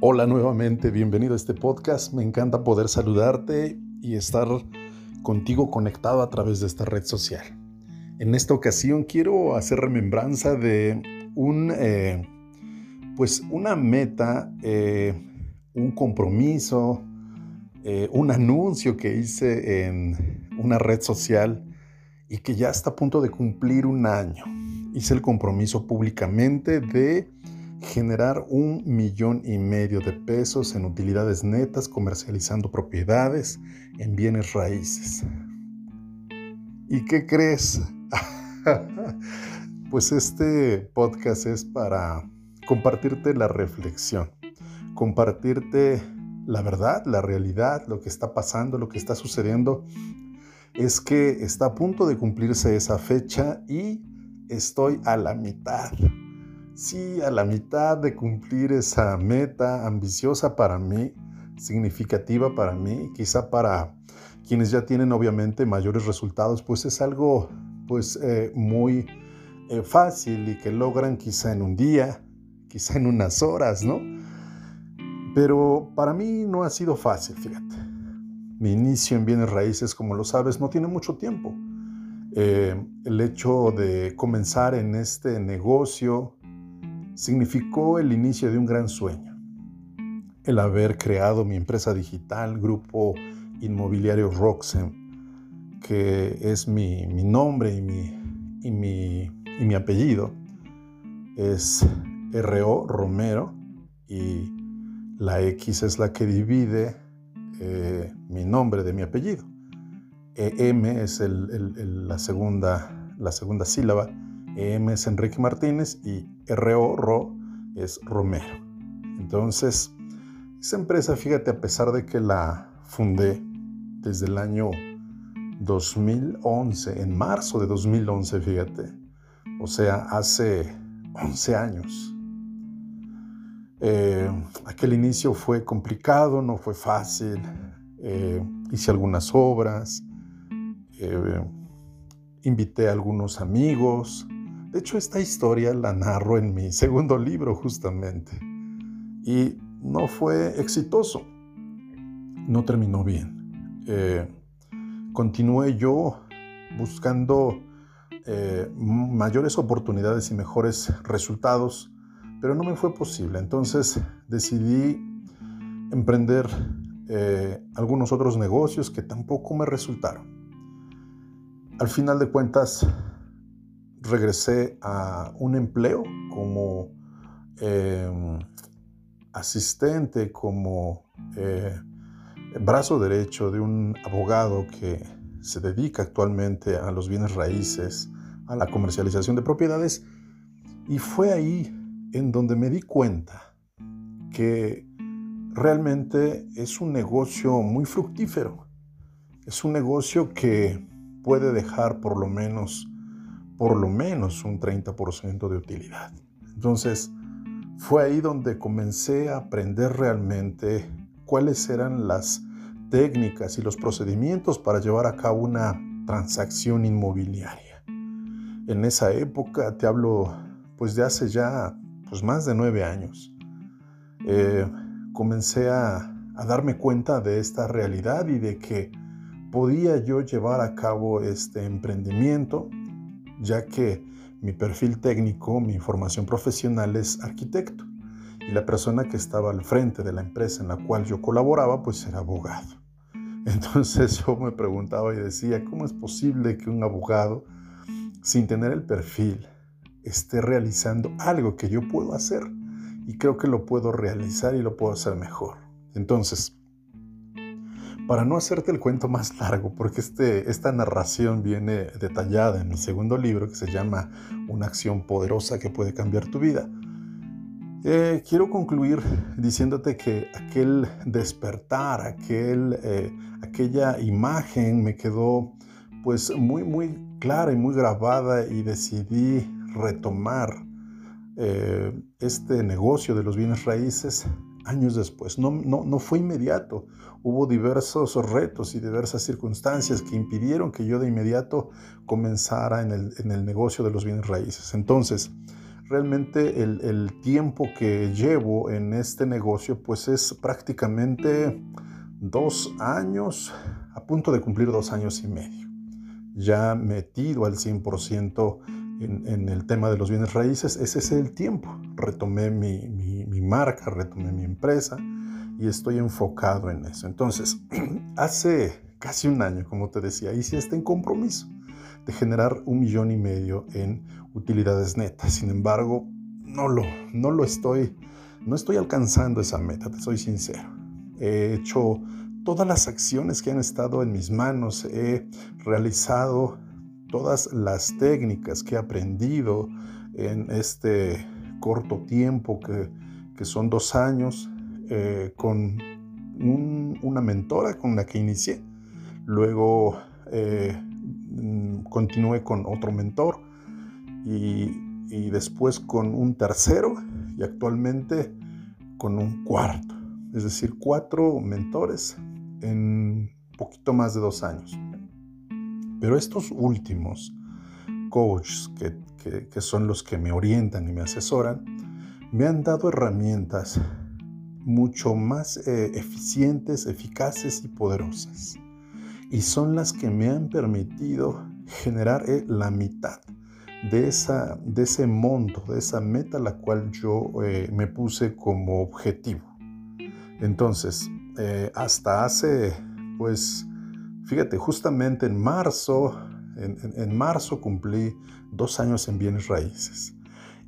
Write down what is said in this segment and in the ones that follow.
Hola nuevamente, bienvenido a este podcast. Me encanta poder saludarte y estar contigo conectado a través de esta red social. En esta ocasión quiero hacer remembranza de un, eh, pues una meta, eh, un compromiso, eh, un anuncio que hice en una red social y que ya está a punto de cumplir un año. Hice el compromiso públicamente de generar un millón y medio de pesos en utilidades netas comercializando propiedades en bienes raíces. ¿Y qué crees? pues este podcast es para compartirte la reflexión, compartirte la verdad, la realidad, lo que está pasando, lo que está sucediendo. Es que está a punto de cumplirse esa fecha y estoy a la mitad Sí, a la mitad de cumplir esa meta ambiciosa para mí, significativa para mí, quizá para quienes ya tienen obviamente mayores resultados, pues es algo pues eh, muy eh, fácil y que logran quizá en un día, quizá en unas horas, ¿no? Pero para mí no ha sido fácil, fíjate. Mi inicio en bienes raíces, como lo sabes, no tiene mucho tiempo. Eh, el hecho de comenzar en este negocio, significó el inicio de un gran sueño. El haber creado mi empresa digital, Grupo Inmobiliario Roxen, que es mi, nombre y mi, y, mi, y mi apellido, es RO Romero y la X es la que divide eh, mi nombre de mi apellido. EM es la, segunda, la segunda sílaba EM es Enrique Martínez y RO es Romero. Entonces, esa empresa, fíjate, a pesar de que la fundé desde el año 2011, en marzo de 2011, fíjate, o sea, hace 11 años. Eh, aquel inicio fue complicado, no fue fácil. Eh, hice algunas obras, eh, invité a algunos amigos, de hecho, esta historia la narro en mi segundo libro justamente. Y no fue exitoso. No terminó bien. Eh, continué yo buscando eh, mayores oportunidades y mejores resultados, pero no me fue posible. Entonces decidí emprender eh, algunos otros negocios que tampoco me resultaron. Al final de cuentas, regresé a un empleo como em, asistente, como eh, brazo derecho de un abogado que se dedica actualmente a los bienes raíces, a la comercialización de propiedades. Y fue ahí en donde me di cuenta que realmente es un negocio muy fructífero. Es un negocio que puede dejar por lo menos por lo menos un 30% de utilidad. Entonces, fue ahí donde comencé a aprender realmente cuáles eran las técnicas y los procedimientos para llevar a cabo una transacción inmobiliaria. En esa época, te hablo pues de hace ya pues más de nueve años, eh, comencé a, a darme cuenta de esta realidad y de que podía yo llevar a cabo este emprendimiento ya que mi perfil técnico, mi formación profesional es arquitecto y la persona que estaba al frente de la empresa en la cual yo colaboraba pues era abogado. Entonces yo me preguntaba y decía, ¿cómo es posible que un abogado sin tener el perfil esté realizando algo que yo puedo hacer? Y creo que lo puedo realizar y lo puedo hacer mejor. Entonces, para no hacerte el cuento más largo, porque este, esta narración viene detallada en mi segundo libro que se llama Una acción poderosa que puede cambiar tu vida, eh, quiero concluir diciéndote que aquel despertar, eh, aquella imagen me quedó pues muy, muy clara y muy grabada y decidí retomar eh, este negocio de los bienes raíces años después. No, no, no fue inmediato. Hubo diversos retos y diversas circunstancias que impidieron que yo de inmediato comenzara en el, en el negocio de los bienes raíces. Entonces, realmente el, tiempo que llevo en este negocio pues es prácticamente dos años, a punto de cumplir dos años y medio. Ya metido al 100% en, en, el tema de los bienes raíces, ese es el tiempo. Retomé mi, mi marca, retomé mi empresa y estoy enfocado en eso. Entonces, hace casi un año, como te decía, hice este compromiso de generar un millón y medio en utilidades netas. Sin embargo, no lo, no lo estoy, no estoy alcanzando esa meta, te soy sincero. He hecho todas las acciones que han estado en mis manos, he realizado todas las técnicas que he aprendido en este corto tiempo que, que son dos años eh, con una mentora con la que inicié. Luego eh, continué con otro mentor y, después con un tercero y actualmente con un cuarto. Es decir, cuatro mentores en poquito más de dos años. Pero estos últimos coaches, que, que, son los que me orientan y me asesoran, me han dado herramientas mucho más eh, eficientes, eficaces y poderosas. Y son las que me han permitido generar eh, la mitad de, esa, de ese monto, de esa meta la cual yo eh, me puse como objetivo. Entonces, hasta hace, pues, fíjate, justamente en marzo, en, marzo cumplí dos años en bienes raíces.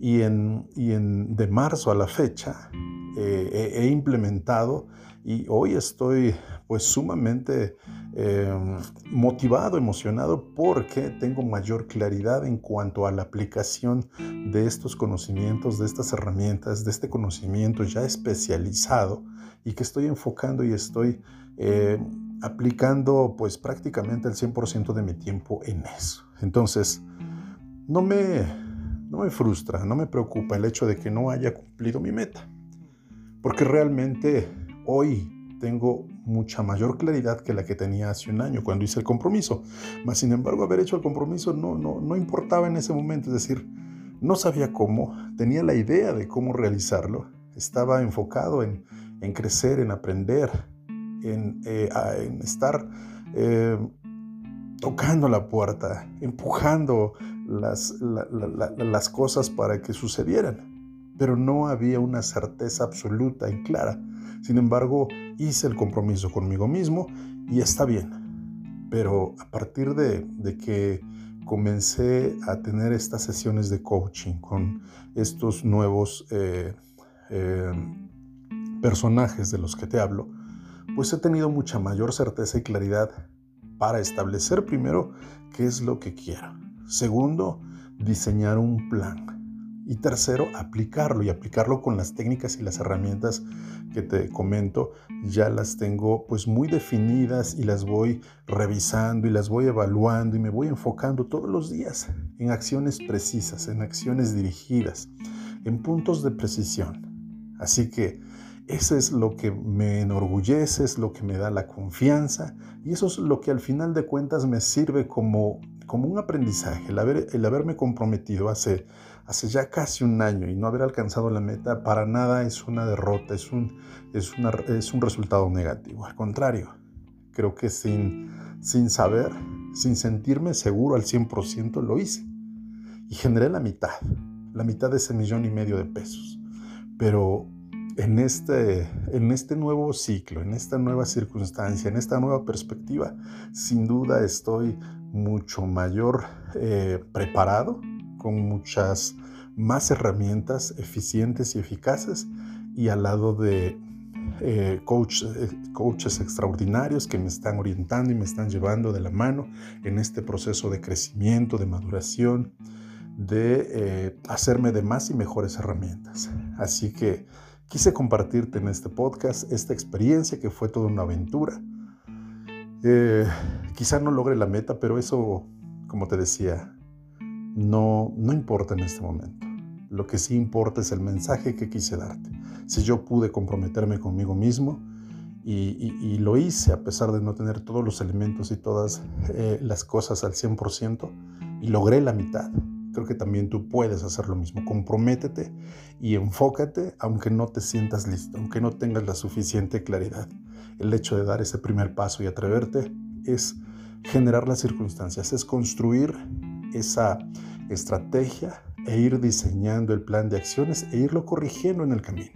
Y, en, y en, de marzo a la fecha eh, he implementado y hoy estoy pues sumamente em, motivado, emocionado porque tengo mayor claridad en cuanto a la aplicación de estos conocimientos, de estas herramientas, de este conocimiento ya especializado y que estoy enfocando y estoy eh, aplicando pues prácticamente el 100% de mi tiempo en eso. Entonces, no me, no me frustra, no me preocupa el hecho de que no haya cumplido mi meta. Porque realmente hoy tengo mucha mayor claridad que la que tenía hace un año cuando hice el compromiso. Mas, sin embargo, haber hecho el compromiso no, no, no importaba en ese momento, es decir, no sabía cómo, tenía la idea de cómo realizarlo, estaba enfocado en, en crecer, en aprender, en, eh, en estar eh, tocando la puerta, empujando las, las cosas para que sucedieran pero no había una certeza absoluta y clara. Sin embargo, hice el compromiso conmigo mismo y está bien. Pero a partir de, que comencé a tener estas sesiones de coaching con estos nuevos eh, eh, personajes de los que te hablo, pues he tenido mucha mayor certeza y claridad para establecer primero qué es lo que quiero. Segundo, diseñar un plan. Y tercero, aplicarlo y aplicarlo con las técnicas y las herramientas que te comento. Ya las tengo pues muy definidas y las voy revisando y las voy evaluando y me voy enfocando todos los días en acciones precisas, en acciones dirigidas, en puntos de precisión. Así que eso es lo que me enorgullece, es lo que me da la confianza y eso es lo que al final de cuentas me sirve como, como un aprendizaje, el, haber, el haberme comprometido hace hace ya casi un año y no haber alcanzado la meta para nada es una derrota, es un, es una, es un resultado negativo. Al contrario, creo que sin, sin saber, sin sentirme seguro al 100%, lo hice. Y generé la mitad, la mitad de ese millón y medio de pesos. Pero en este, en este nuevo ciclo, en esta nueva circunstancia, en esta nueva perspectiva, sin duda estoy mucho mayor eh, preparado, con muchas más herramientas eficientes y eficaces y al lado de eh, eh, coaches extraordinarios que me están orientando y me están llevando de la mano en este proceso de crecimiento, de maduración, de eh, hacerme de más y mejores herramientas. Así que quise compartirte en este podcast esta experiencia que fue toda una aventura. Quizá no logre la meta, pero eso, como te decía, no, no importa en este momento. Lo que sí importa es el mensaje que quise darte. Si yo pude comprometerme conmigo mismo y, lo hice a pesar de no tener todos los elementos y todas eh, las cosas al 100% y logré la mitad. creo que también tú puedes hacer lo mismo. Comprométete y enfócate aunque no te sientas listo, aunque no tengas la suficiente claridad. El hecho de dar ese primer paso y atreverte es generar las circunstancias, es construir esa estrategia e ir diseñando el plan de acciones e irlo corrigiendo en el camino.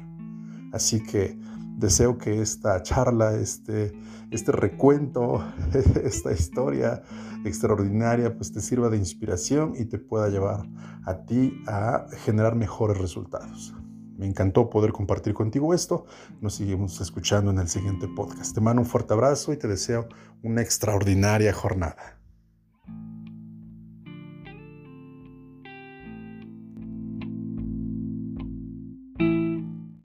Así que deseo que esta charla, este, este recuento, esta historia extraordinaria, pues te sirva de inspiración y te pueda llevar a ti a generar mejores resultados. Me encantó poder compartir contigo esto. Nos seguimos escuchando en el siguiente podcast. Te mando un fuerte abrazo y te deseo una extraordinaria jornada.